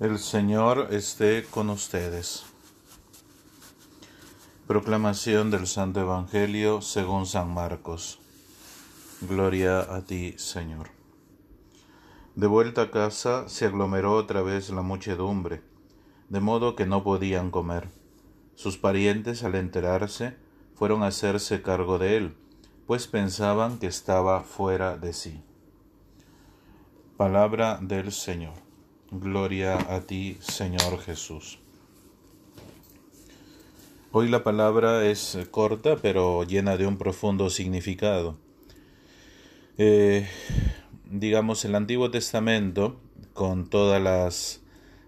El Señor esté con ustedes. Proclamación del Santo Evangelio según San Marcos. Gloria a ti, Señor. De vuelta a casa se aglomeró otra vez la muchedumbre, de modo que no podían comer. Sus parientes, al enterarse, fueron a hacerse cargo de él, pues pensaban que estaba fuera de sí. Palabra del Señor. Gloria a ti, Señor Jesús. Hoy la palabra es corta, pero llena de un profundo significado. Eh, digamos, el Antiguo Testamento, con todas las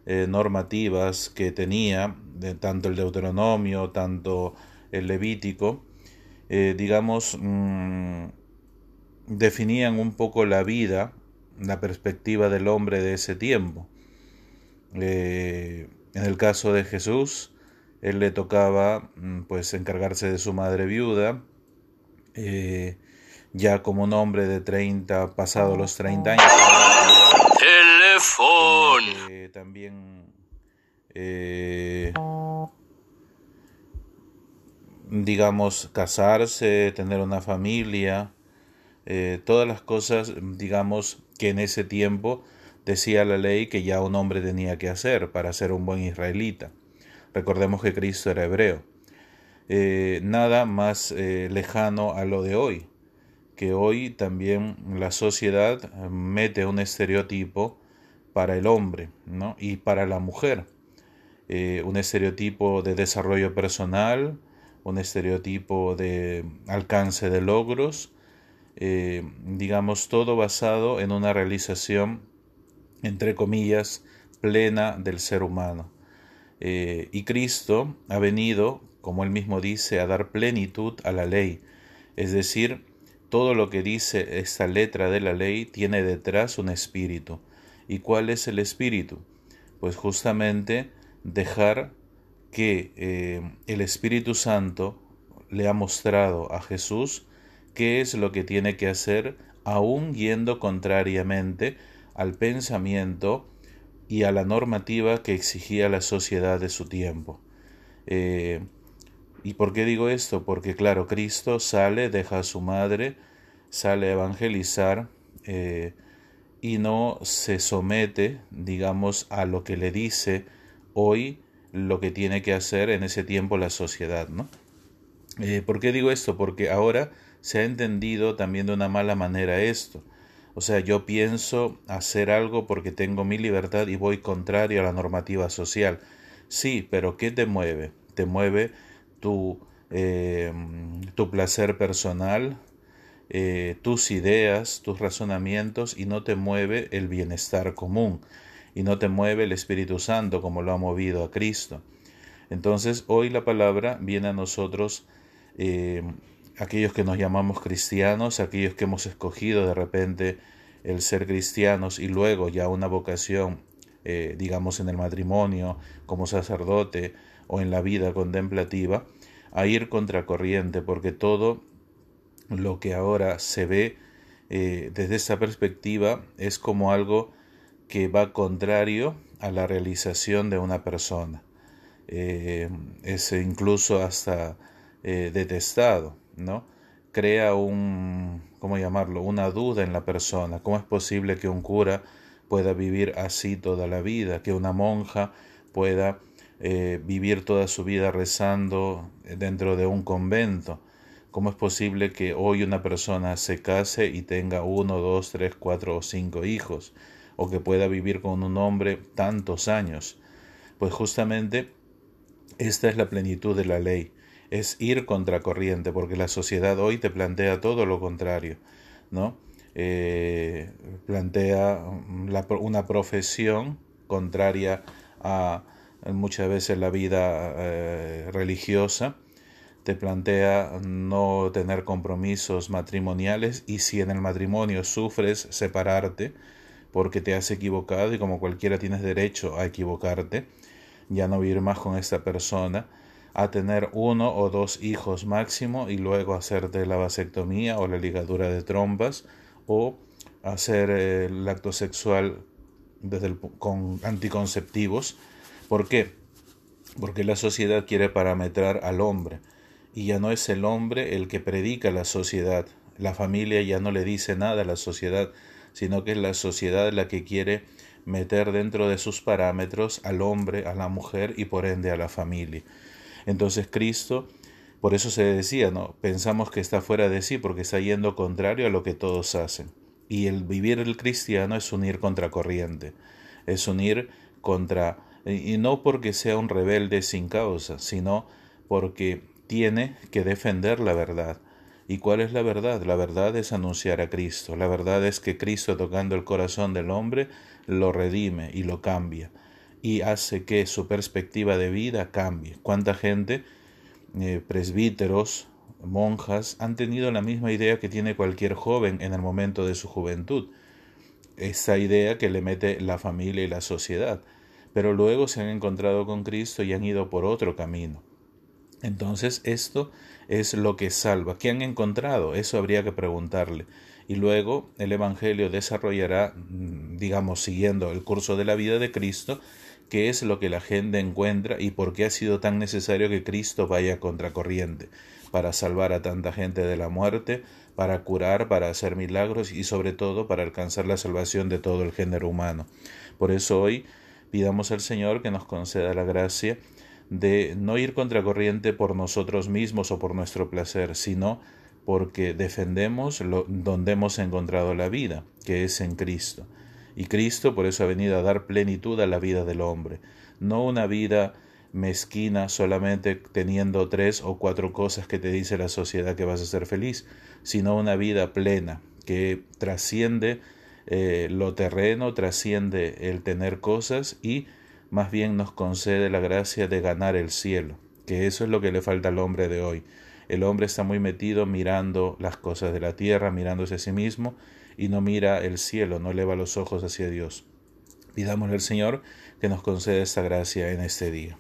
eh, normativas que tenía, tanto el Deuteronomio, tanto el Levítico, eh, digamos, mm, definían un poco la vida la perspectiva del hombre de ese tiempo. Eh, en el caso de Jesús, él le tocaba mm, pues encargarse de su madre viuda, eh, ya como un hombre de 30, pasado los 30 años. Teléfono. Eh, también digamos casarse, tener una familia, todas las cosas digamos que en ese tiempo decía la ley que ya un hombre tenía que hacer para ser un buen israelita. Recordemos que Cristo era hebreo. Eh, nada más eh, lejano a lo de hoy, que hoy también la sociedad mete un estereotipo para el hombre ¿no? y para la mujer. Eh, un estereotipo de desarrollo personal, un estereotipo de alcance de logros, eh, digamos, todo basado en una realización, entre comillas, plena del ser humano. Eh, y Cristo ha venido, como él mismo dice, a dar plenitud a la ley. Es decir, todo lo que dice esta letra de la ley tiene detrás un espíritu. ¿Y cuál es el espíritu? Pues justamente dejar que eh, el Espíritu Santo le ha mostrado a Jesús qué es lo que tiene que hacer aún yendo contrariamente al pensamiento y a la normativa que exigía la sociedad de su tiempo. Eh, ¿Y por qué digo esto? Porque claro, Cristo sale, deja a su madre, sale a evangelizar eh, y no se somete, digamos, a lo que le dice hoy lo que tiene que hacer en ese tiempo la sociedad, ¿no? Eh, ¿Por qué digo esto? Porque ahora se ha entendido también de una mala manera esto. O sea, yo pienso hacer algo porque tengo mi libertad y voy contrario a la normativa social. Sí, pero ¿qué te mueve? Te mueve tu, eh, tu placer personal, eh, tus ideas, tus razonamientos y no te mueve el bienestar común y no te mueve el Espíritu Santo como lo ha movido a Cristo. Entonces hoy la palabra viene a nosotros eh, aquellos que nos llamamos cristianos, aquellos que hemos escogido de repente el ser cristianos y luego ya una vocación, eh, digamos en el matrimonio, como sacerdote o en la vida contemplativa, a ir contracorriente, porque todo lo que ahora se ve eh, desde esta perspectiva es como algo que va contrario a la realización de una persona. Eh, es incluso hasta detestado. ¿No? Crea un, ¿cómo llamarlo? Una duda en la persona. ¿Cómo es posible que un cura pueda vivir así toda la vida? Que una monja pueda eh, vivir toda su vida rezando dentro de un convento. ¿Cómo es posible que hoy una persona se case y tenga uno, dos, tres, cuatro o cinco hijos? O que pueda vivir con un hombre tantos años. Pues justamente esta es la plenitud de la ley es ir contracorriente, porque la sociedad hoy te plantea todo lo contrario, ¿no? Eh, plantea una profesión contraria a muchas veces la vida eh, religiosa, te plantea no tener compromisos matrimoniales y si en el matrimonio sufres separarte porque te has equivocado y como cualquiera tienes derecho a equivocarte, ya no vivir más con esta persona, a tener uno o dos hijos máximo y luego hacerte la vasectomía o la ligadura de trompas o hacer el acto sexual desde con anticonceptivos. ¿Por qué? Porque la sociedad quiere parametrar al hombre y ya no es el hombre el que predica la sociedad. La familia ya no le dice nada a la sociedad, sino que es la sociedad la que quiere meter dentro de sus parámetros al hombre, a la mujer y por ende a la familia. Entonces Cristo, por eso se decía, ¿no? Pensamos que está fuera de sí porque está yendo contrario a lo que todos hacen. Y el vivir el cristiano es unir contra corriente, es unir contra, y no porque sea un rebelde sin causa, sino porque tiene que defender la verdad. ¿Y cuál es la verdad? La verdad es anunciar a Cristo. La verdad es que Cristo tocando el corazón del hombre lo redime y lo cambia y hace que su perspectiva de vida cambie. ¿Cuánta gente, eh, presbíteros, monjas, han tenido la misma idea que tiene cualquier joven en el momento de su juventud? Esa idea que le mete la familia y la sociedad. Pero luego se han encontrado con Cristo y han ido por otro camino. Entonces esto es lo que salva. ¿Qué han encontrado? Eso habría que preguntarle y luego el Evangelio desarrollará, mm, digamos, siguiendo el curso de la vida de Cristo, qué es lo que la gente encuentra y por qué ha sido tan necesario que Cristo vaya contracorriente para salvar a tanta gente de la muerte, para curar, para hacer milagros y sobre todo para alcanzar la salvación de todo el género humano. Por eso hoy pidamos al Señor que nos conceda la gracia de no ir contracorriente por nosotros mismos o por nuestro placer, sino porque defendemos donde hemos encontrado la vida, que es en Cristo. Y Cristo por eso ha venido a dar plenitud a la vida del hombre, no una vida mezquina solamente teniendo tres o cuatro cosas que te dice la sociedad que vas a ser feliz, sino una vida plena que trasciende eh, lo terreno, trasciende el tener cosas y más bien nos concede la gracia de ganar el cielo, que eso es lo que le falta al hombre de hoy. El hombre está muy metido mirando las cosas de la tierra, mirándose a sí mismo y no mira el cielo, no eleva los ojos hacia Dios. Pidámosle al Señor que nos conceda esta gracia en este día.